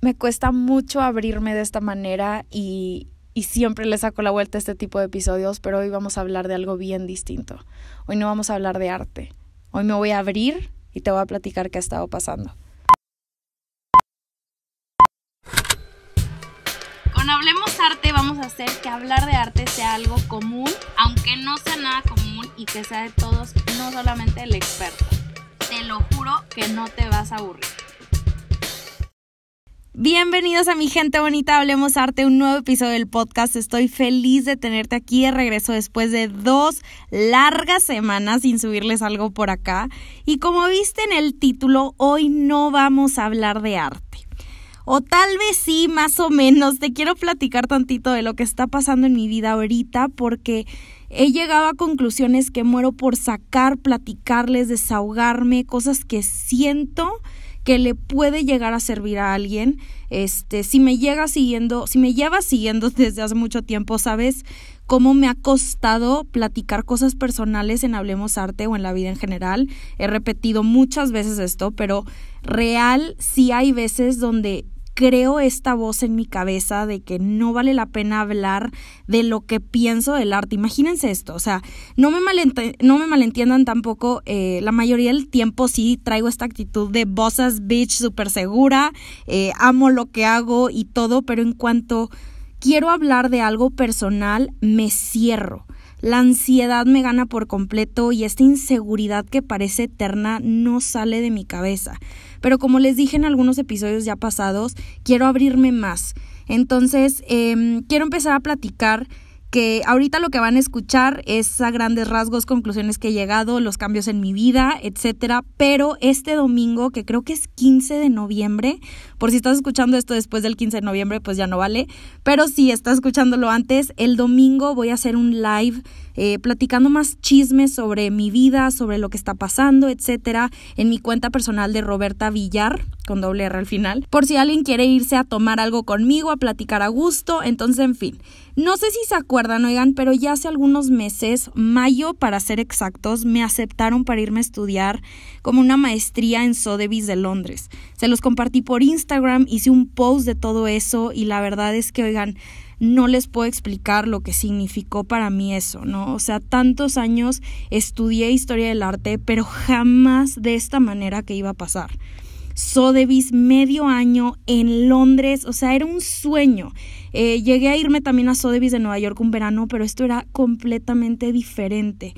me cuesta mucho abrirme de esta manera y, y siempre le saco la vuelta a este tipo de episodios, pero hoy vamos a hablar de algo bien distinto. Hoy no vamos a hablar de arte. Hoy me voy a abrir y te voy a platicar qué ha estado pasando. Con Hablemos Arte vamos a hacer que hablar de arte sea algo común, aunque no sea nada común y que sea de todos, no solamente el experto. Te lo juro que no te vas a aburrir. Bienvenidos a mi gente bonita, Hablemos Arte, un nuevo episodio del podcast. Estoy feliz de tenerte aquí de regreso después de dos largas semanas sin subirles algo por acá. Y como viste en el título, hoy no vamos a hablar de arte. O tal vez sí, más o menos. Te quiero platicar tantito de lo que está pasando en mi vida ahorita porque he llegado a conclusiones que muero por sacar, platicarles, desahogarme, cosas que siento que le puede llegar a servir a alguien. Este, si me llega siguiendo, si me llevas siguiendo desde hace mucho tiempo, sabes cómo me ha costado platicar cosas personales en Hablemos Arte o en la vida en general. He repetido muchas veces esto, pero real sí hay veces donde creo esta voz en mi cabeza de que no vale la pena hablar de lo que pienso del arte. Imagínense esto, o sea, no me, no me malentiendan tampoco, eh, la mayoría del tiempo sí traigo esta actitud de bossas bitch súper segura, eh, amo lo que hago y todo, pero en cuanto quiero hablar de algo personal, me cierro. La ansiedad me gana por completo y esta inseguridad que parece eterna no sale de mi cabeza. Pero como les dije en algunos episodios ya pasados, quiero abrirme más. Entonces, em, quiero empezar a platicar que ahorita lo que van a escuchar es a grandes rasgos conclusiones que he llegado, los cambios en mi vida, etcétera, pero este domingo, que creo que es 15 de noviembre, por si estás escuchando esto después del 15 de noviembre, pues ya no vale, pero si estás escuchándolo antes, el domingo voy a hacer un live eh, platicando más chismes sobre mi vida, sobre lo que está pasando, etcétera, en mi cuenta personal de Roberta Villar, con doble R al final, por si alguien quiere irse a tomar algo conmigo, a platicar a gusto, entonces, en fin. No sé si se acuerdan, oigan, pero ya hace algunos meses, mayo para ser exactos, me aceptaron para irme a estudiar como una maestría en Sotheby's de Londres. Se los compartí por Instagram, hice un post de todo eso y la verdad es que, oigan, no les puedo explicar lo que significó para mí eso, ¿no? O sea, tantos años estudié historia del arte, pero jamás de esta manera que iba a pasar. Sotheby's medio año en Londres, o sea, era un sueño. Eh, llegué a irme también a Sotheby's de Nueva York un verano, pero esto era completamente diferente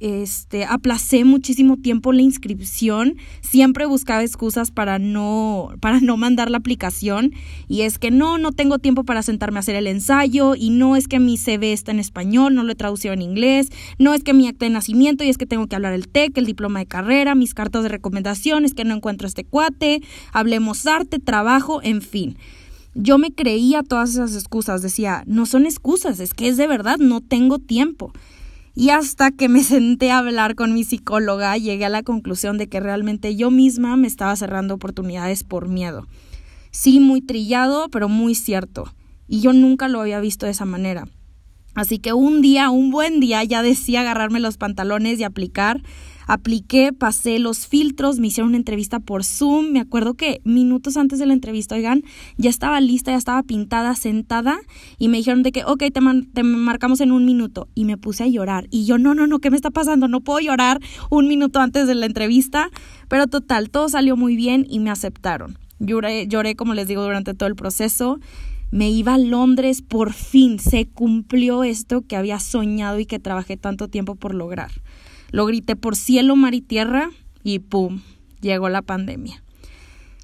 este, aplacé muchísimo tiempo la inscripción, siempre buscaba excusas para no, para no mandar la aplicación y es que no, no tengo tiempo para sentarme a hacer el ensayo y no es que mi CV está en español, no lo he traducido en inglés, no es que mi acta de nacimiento y es que tengo que hablar el TEC, el diploma de carrera, mis cartas de recomendación, es que no encuentro este cuate, hablemos arte, trabajo, en fin. Yo me creía todas esas excusas, decía, no son excusas, es que es de verdad, no tengo tiempo. Y hasta que me senté a hablar con mi psicóloga, llegué a la conclusión de que realmente yo misma me estaba cerrando oportunidades por miedo. Sí, muy trillado, pero muy cierto. Y yo nunca lo había visto de esa manera. Así que un día, un buen día, ya decía agarrarme los pantalones y aplicar Apliqué, pasé los filtros, me hicieron una entrevista por Zoom. Me acuerdo que minutos antes de la entrevista, oigan, ya estaba lista, ya estaba pintada, sentada y me dijeron de que, ok, te, te marcamos en un minuto. Y me puse a llorar. Y yo, no, no, no, ¿qué me está pasando? No puedo llorar un minuto antes de la entrevista. Pero total, todo salió muy bien y me aceptaron. Lloré, lloré como les digo, durante todo el proceso me iba a Londres, por fin se cumplió esto que había soñado y que trabajé tanto tiempo por lograr. Lo grité por cielo, mar y tierra y ¡pum! llegó la pandemia.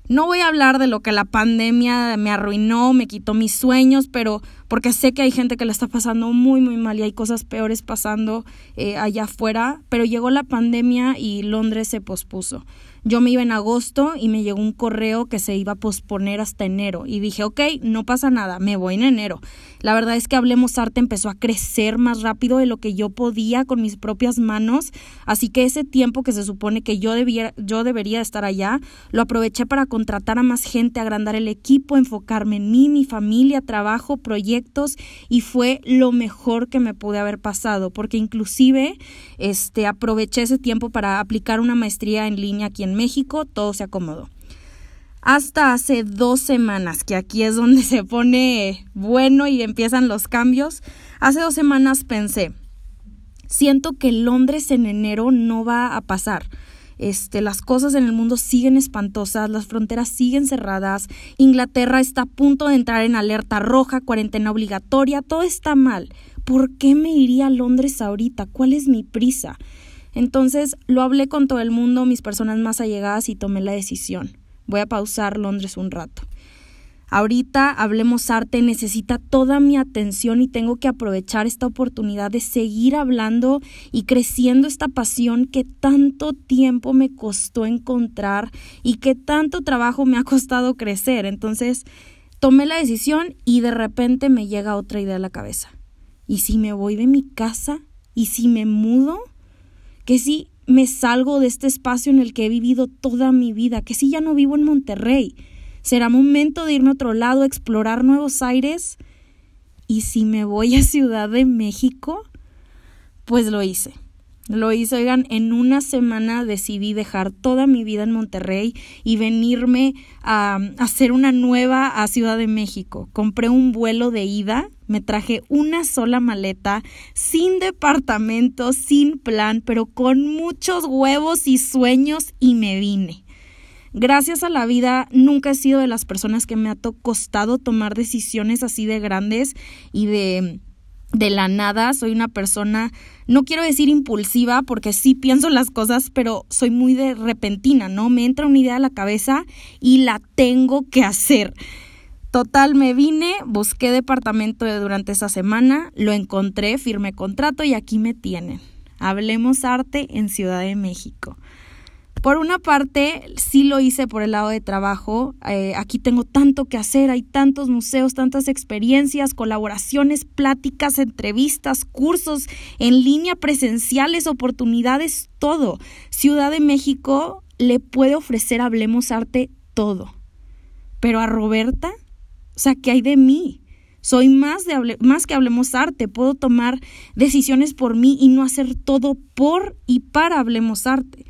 No voy a hablar de lo que la pandemia me arruinó, me quitó mis sueños, pero porque sé que hay gente que le está pasando muy, muy mal y hay cosas peores pasando eh, allá afuera, pero llegó la pandemia y Londres se pospuso. Yo me iba en agosto y me llegó un correo que se iba a posponer hasta enero y dije, ok, no pasa nada, me voy en enero. La verdad es que Hablemos Arte empezó a crecer más rápido de lo que yo podía con mis propias manos, así que ese tiempo que se supone que yo, debía, yo debería estar allá, lo aproveché para contratar a más gente, agrandar el equipo, enfocarme en mí, mi familia, trabajo, proyectos y fue lo mejor que me pude haber pasado, porque inclusive este, aproveché ese tiempo para aplicar una maestría en línea aquí en México, todo se acomodó. hasta hace dos semanas, que aquí es donde se pone bueno y empiezan los cambios. Hace dos semanas pensé, siento que Londres en enero no va a pasar. Este, las cosas en el mundo siguen espantosas, las fronteras siguen cerradas, Inglaterra está a punto de entrar en alerta roja, cuarentena obligatoria, todo está mal. ¿Por qué me iría a Londres ahorita? ¿Cuál es mi prisa? Entonces lo hablé con todo el mundo, mis personas más allegadas y tomé la decisión. Voy a pausar Londres un rato. Ahorita Hablemos Arte necesita toda mi atención y tengo que aprovechar esta oportunidad de seguir hablando y creciendo esta pasión que tanto tiempo me costó encontrar y que tanto trabajo me ha costado crecer. Entonces tomé la decisión y de repente me llega otra idea a la cabeza. ¿Y si me voy de mi casa? ¿Y si me mudo? ¿Que si me salgo de este espacio en el que he vivido toda mi vida? ¿Que si ya no vivo en Monterrey? ¿Será momento de irme a otro lado, a explorar nuevos aires? ¿Y si me voy a Ciudad de México? Pues lo hice. Lo hice, oigan, en una semana decidí dejar toda mi vida en Monterrey y venirme a, hacer una nueva a Ciudad de México. Compré un vuelo de ida, me traje una sola maleta, sin departamento, sin plan, pero con muchos huevos y sueños y me vine. Gracias a la vida nunca he sido de las personas que me ha costado tomar decisiones así de grandes y de de la nada, soy una persona, no quiero decir impulsiva, porque sí pienso las cosas, pero soy muy de repentina, ¿no? Me entra una idea a la cabeza y la tengo que hacer. Total, me vine, busqué departamento durante esa semana, lo encontré, firmé contrato y aquí me tienen. Hablemos arte en Ciudad de México. Por una parte, sí lo hice por el lado de trabajo. Eh, aquí tengo tanto que hacer, hay tantos museos, tantas experiencias, colaboraciones, pláticas, entrevistas, cursos en línea, presenciales, oportunidades, todo. Ciudad de México le puede ofrecer Hablemos Arte todo. Pero a Roberta, o sea, ¿qué hay de mí? Soy más, de más que Hablemos Arte, puedo tomar decisiones por mí y no hacer todo por y para Hablemos Arte.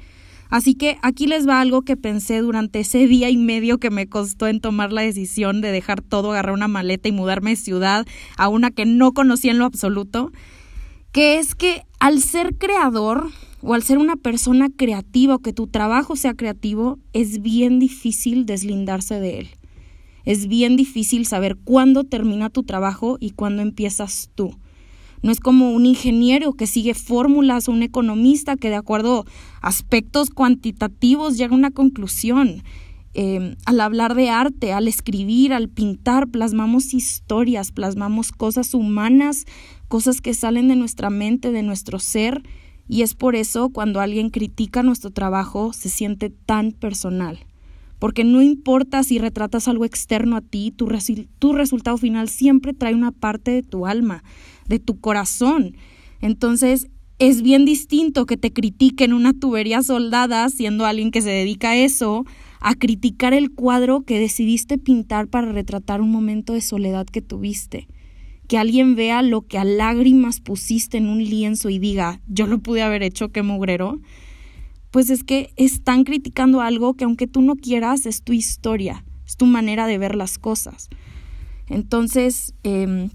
Así que aquí les va algo que pensé durante ese día y medio que me costó en tomar la decisión de dejar todo, agarrar una maleta y mudarme de ciudad a una que no conocía en lo absoluto, que es que al ser creador o al ser una persona creativa o que tu trabajo sea creativo, es bien difícil deslindarse de él. Es bien difícil saber cuándo termina tu trabajo y cuándo empiezas tú. No es como un ingeniero que sigue fórmulas o un economista que de acuerdo a aspectos cuantitativos llega a una conclusión. Eh, al hablar de arte, al escribir, al pintar, plasmamos historias, plasmamos cosas humanas, cosas que salen de nuestra mente, de nuestro ser, y es por eso cuando alguien critica nuestro trabajo se siente tan personal. Porque no importa si retratas algo externo a ti, tu, tu resultado final siempre trae una parte de tu alma de tu corazón. Entonces, es bien distinto que te critiquen una tubería soldada, siendo alguien que se dedica a eso, a criticar el cuadro que decidiste pintar para retratar un momento de soledad que tuviste. Que alguien vea lo que a lágrimas pusiste en un lienzo y diga, yo lo pude haber hecho, qué mugrero. Pues es que están criticando algo que aunque tú no quieras, es tu historia, es tu manera de ver las cosas. Entonces, eh,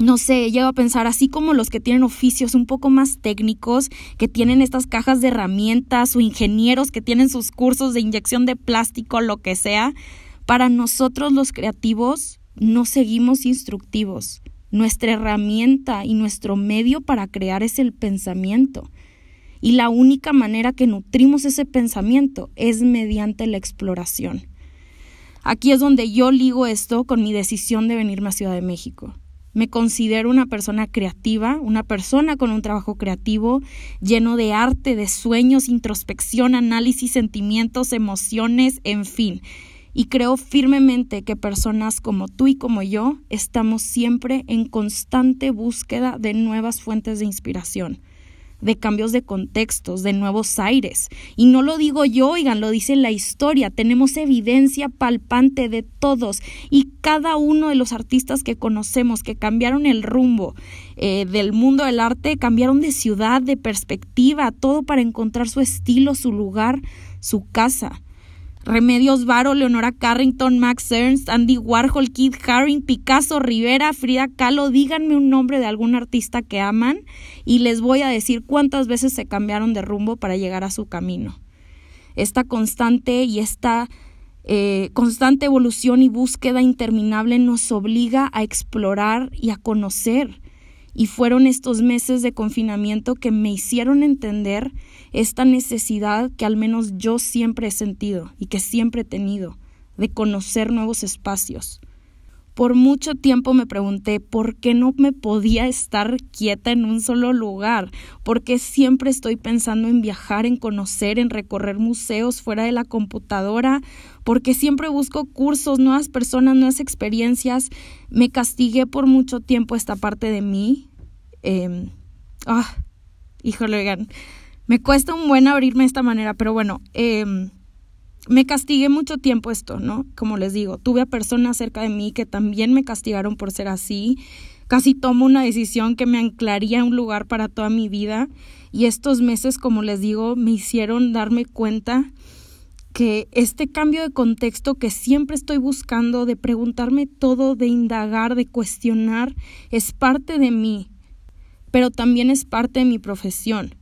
no sé, llego a pensar, así como los que tienen oficios un poco más técnicos, que tienen estas cajas de herramientas o ingenieros que tienen sus cursos de inyección de plástico, lo que sea, para nosotros los creativos no seguimos instructivos. Nuestra herramienta y nuestro medio para crear es el pensamiento. Y la única manera que nutrimos ese pensamiento es mediante la exploración. Aquí es donde yo ligo esto con mi decisión de venirme a Ciudad de México. Me considero una persona creativa, una persona con un trabajo creativo, lleno de arte, de sueños, introspección, análisis, sentimientos, emociones, en fin. Y creo firmemente que personas como tú y como yo estamos siempre en constante búsqueda de nuevas fuentes de inspiración de cambios de contextos, de nuevos aires. Y no lo digo yo, oigan, lo dice la historia. Tenemos evidencia palpante de todos y cada uno de los artistas que conocemos que cambiaron el rumbo eh, del mundo del arte, cambiaron de ciudad, de perspectiva, todo para encontrar su estilo, su lugar, su casa. Remedios Varo, Leonora Carrington, Max Ernst, Andy Warhol, Keith Haring, Picasso, Rivera, Frida Kahlo, díganme un nombre de algún artista que aman y les voy a decir cuántas veces se cambiaron de rumbo para llegar a su camino. Esta constante y esta eh, constante evolución y búsqueda interminable nos obliga a explorar y a conocer. Y fueron estos meses de confinamiento que me hicieron entender esta necesidad que al menos yo siempre he sentido y que siempre he tenido de conocer nuevos espacios. Por mucho tiempo me pregunté por qué no me podía estar quieta en un solo lugar, por qué siempre estoy pensando en viajar, en conocer, en recorrer museos fuera de la computadora, porque siempre busco cursos, nuevas personas, nuevas experiencias. Me castigué por mucho tiempo esta parte de mí. Eh, ah, híjole, oigan, me cuesta un buen abrirme de esta manera, pero bueno, eh, me castigué mucho tiempo esto, ¿no? Como les digo, tuve a personas cerca de mí que también me castigaron por ser así. Casi tomo una decisión que me anclaría a un lugar para toda mi vida. Y estos meses, como les digo, me hicieron darme cuenta que este cambio de contexto que siempre estoy buscando, de preguntarme todo, de indagar, de cuestionar, es parte de mí, pero también es parte de mi profesión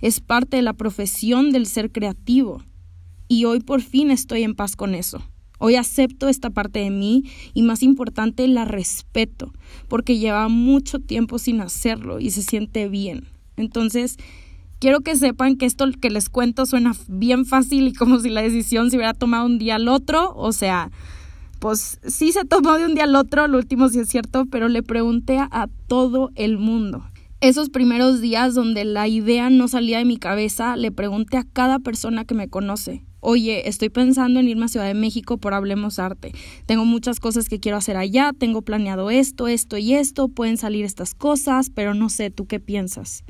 es parte de la profesión del ser creativo. Y hoy por fin estoy en paz con eso. Hoy acepto esta parte de mí y más importante la respeto, porque lleva mucho tiempo sin hacerlo y se siente bien. Entonces, quiero que sepan que esto que les cuento suena bien fácil y como si la decisión se hubiera tomado un día al otro, o sea, pues sí se tomó de un día al otro, lo último sí es cierto, pero le pregunté a todo el mundo esos primeros días donde la idea no salía de mi cabeza, le pregunté a cada persona que me conoce, oye, estoy pensando en irme a Ciudad de México por Hablemos Arte. Tengo muchas cosas que quiero hacer allá, tengo planeado esto, esto y esto, pueden salir estas cosas, pero no sé, ¿tú qué piensas?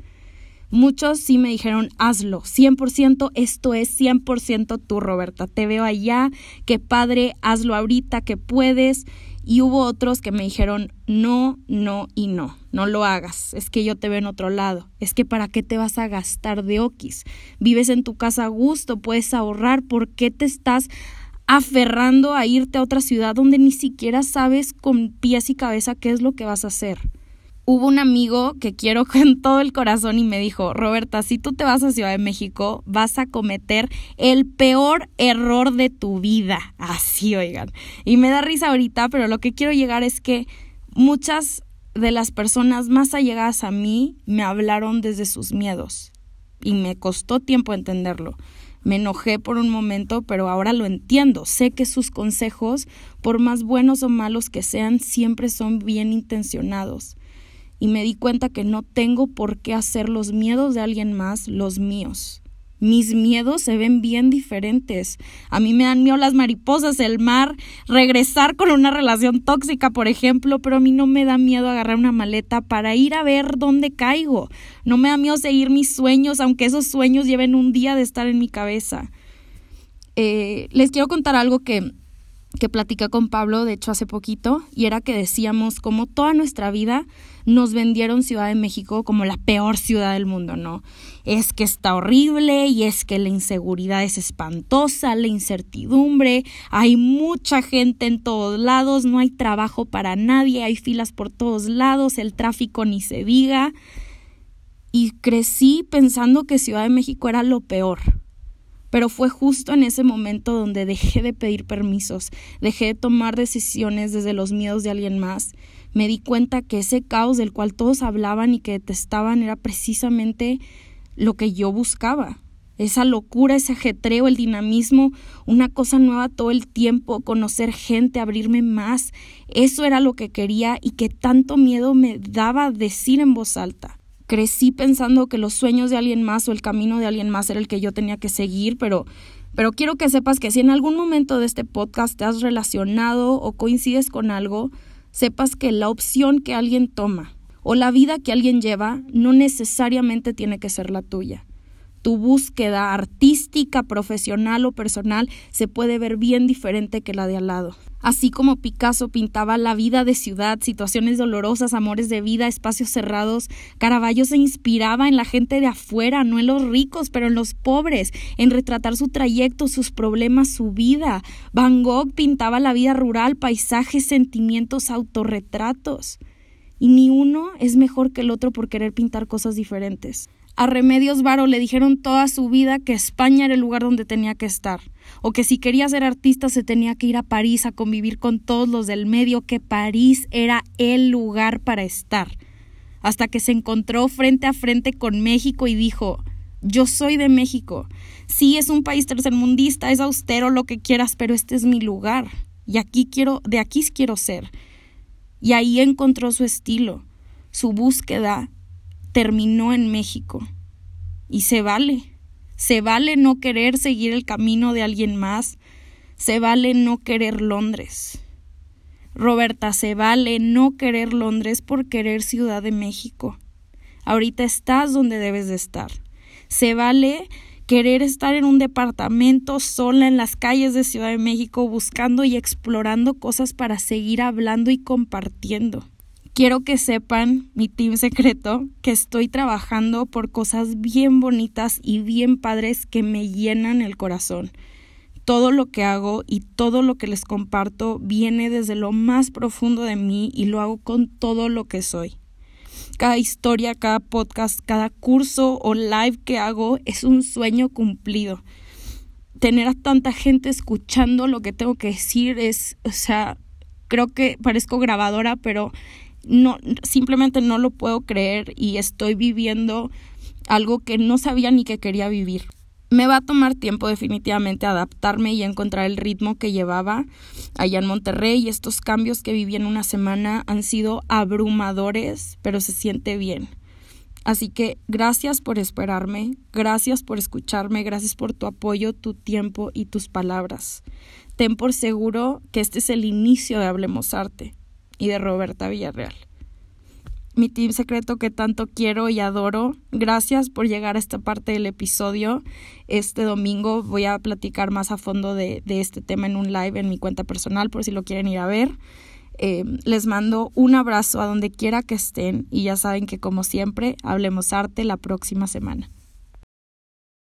Muchos sí me dijeron, hazlo, 100%, esto es 100% tú, Roberta, te veo allá, qué padre, hazlo ahorita que puedes. Y hubo otros que me dijeron, no, no y no, no lo hagas, es que yo te veo en otro lado, es que para qué te vas a gastar de okis, vives en tu casa a gusto, puedes ahorrar, ¿por qué te estás aferrando a irte a otra ciudad donde ni siquiera sabes con pies y cabeza qué es lo que vas a hacer? Hubo un amigo que quiero con todo el corazón y me dijo, Roberta, si tú te vas a Ciudad de México, vas a cometer el peor error de tu vida. Así, oigan. Y me da risa ahorita, pero lo que quiero llegar es que muchas de las personas más allegadas a mí me hablaron desde sus miedos. Y me costó tiempo entenderlo. Me enojé por un momento, pero ahora lo entiendo. Sé que sus consejos, por más buenos o malos que sean, siempre son bien intencionados y me di cuenta que no tengo por qué hacer los miedos de alguien más los míos. Mis miedos se ven bien diferentes. A mí me dan miedo las mariposas, el mar, regresar con una relación tóxica, por ejemplo, pero a mí no me da miedo agarrar una maleta para ir a ver dónde caigo. No me da miedo seguir mis sueños, aunque esos sueños lleven un día de estar en mi cabeza. Eh, les quiero contar algo que que platicé con Pablo, de hecho, hace poquito, y era que decíamos como toda nuestra vida nos vendieron Ciudad de México como la peor ciudad del mundo, ¿no? Es que está horrible y es que la inseguridad es espantosa, la incertidumbre, hay mucha gente en todos lados, no hay trabajo para nadie, hay filas por todos lados, el tráfico ni se diga. Y crecí pensando que Ciudad de México era lo peor pero fue justo en ese momento donde dejé de pedir permisos, dejé de tomar decisiones desde los miedos de alguien más. Me di cuenta que ese caos del cual todos hablaban y que detestaban era precisamente lo que yo buscaba. Esa locura, ese ajetreo, el dinamismo, una cosa nueva todo el tiempo, conocer gente, abrirme más. Eso era lo que quería y que tanto miedo me daba decir en voz alta crecí pensando que los sueños de alguien más o el camino de alguien más era el que yo tenía que seguir, pero, pero quiero que sepas que si en algún momento de este podcast te has relacionado o coincides con algo, sepas que la opción que alguien toma o la vida que alguien lleva no necesariamente tiene que ser la tuya. Tu búsqueda artística, profesional o personal se puede ver bien diferente que la de al lado. Así como Picasso pintaba la vida de ciudad, situaciones dolorosas, amores de vida, espacios cerrados, Caravaggio se inspiraba en la gente de afuera, no en los ricos, pero en los pobres, en retratar su trayecto, sus problemas, su vida. Van Gogh pintaba la vida rural, paisajes, sentimientos, autorretratos. Y ni uno es mejor que el otro por querer pintar cosas diferentes. A Remedios Varo le dijeron toda su vida que España era el lugar donde tenía que estar, o que si quería ser artista se tenía que ir a París a convivir con todos los del medio, que París era el lugar para estar, hasta que se encontró frente a frente con México y dijo yo soy de México. Sí, es un país tercermundista, es austero, lo que quieras, pero este es mi lugar. Y aquí quiero, de aquí quiero ser. Y ahí encontró su estilo, su búsqueda, terminó en México. Y se vale. Se vale no querer seguir el camino de alguien más. Se vale no querer Londres. Roberta, se vale no querer Londres por querer Ciudad de México. Ahorita estás donde debes de estar. Se vale querer estar en un departamento sola en las calles de Ciudad de México buscando y explorando cosas para seguir hablando y compartiendo. Quiero que sepan, mi team secreto, que estoy trabajando por cosas bien bonitas y bien padres que me llenan el corazón. Todo lo que hago y todo lo que les comparto viene desde lo más profundo de mí y lo hago con todo lo que soy. Cada historia, cada podcast, cada curso o live que hago es un sueño cumplido. Tener a tanta gente escuchando lo que tengo que decir es, o sea, creo que parezco grabadora, pero no, simplemente no lo puedo creer y estoy viviendo algo que no sabía ni que quería vivir. Me va a tomar tiempo definitivamente adaptarme y encontrar el ritmo que llevaba allá en Monterrey y estos cambios que viví en una semana han sido abrumadores, pero se siente bien. Así que gracias por esperarme, gracias por escucharme, gracias por tu apoyo, tu tiempo y tus palabras. Ten por seguro que este es el inicio de Hablemos Arte y de Roberta Villarreal. Mi team secreto que tanto quiero y adoro. Gracias por llegar a esta parte del episodio. Este domingo voy a platicar más a fondo de, este tema en un live en mi cuenta personal por si lo quieren ir a ver. Eh, les mando un abrazo a donde quiera que estén y ya saben que como siempre hablemos arte la próxima semana.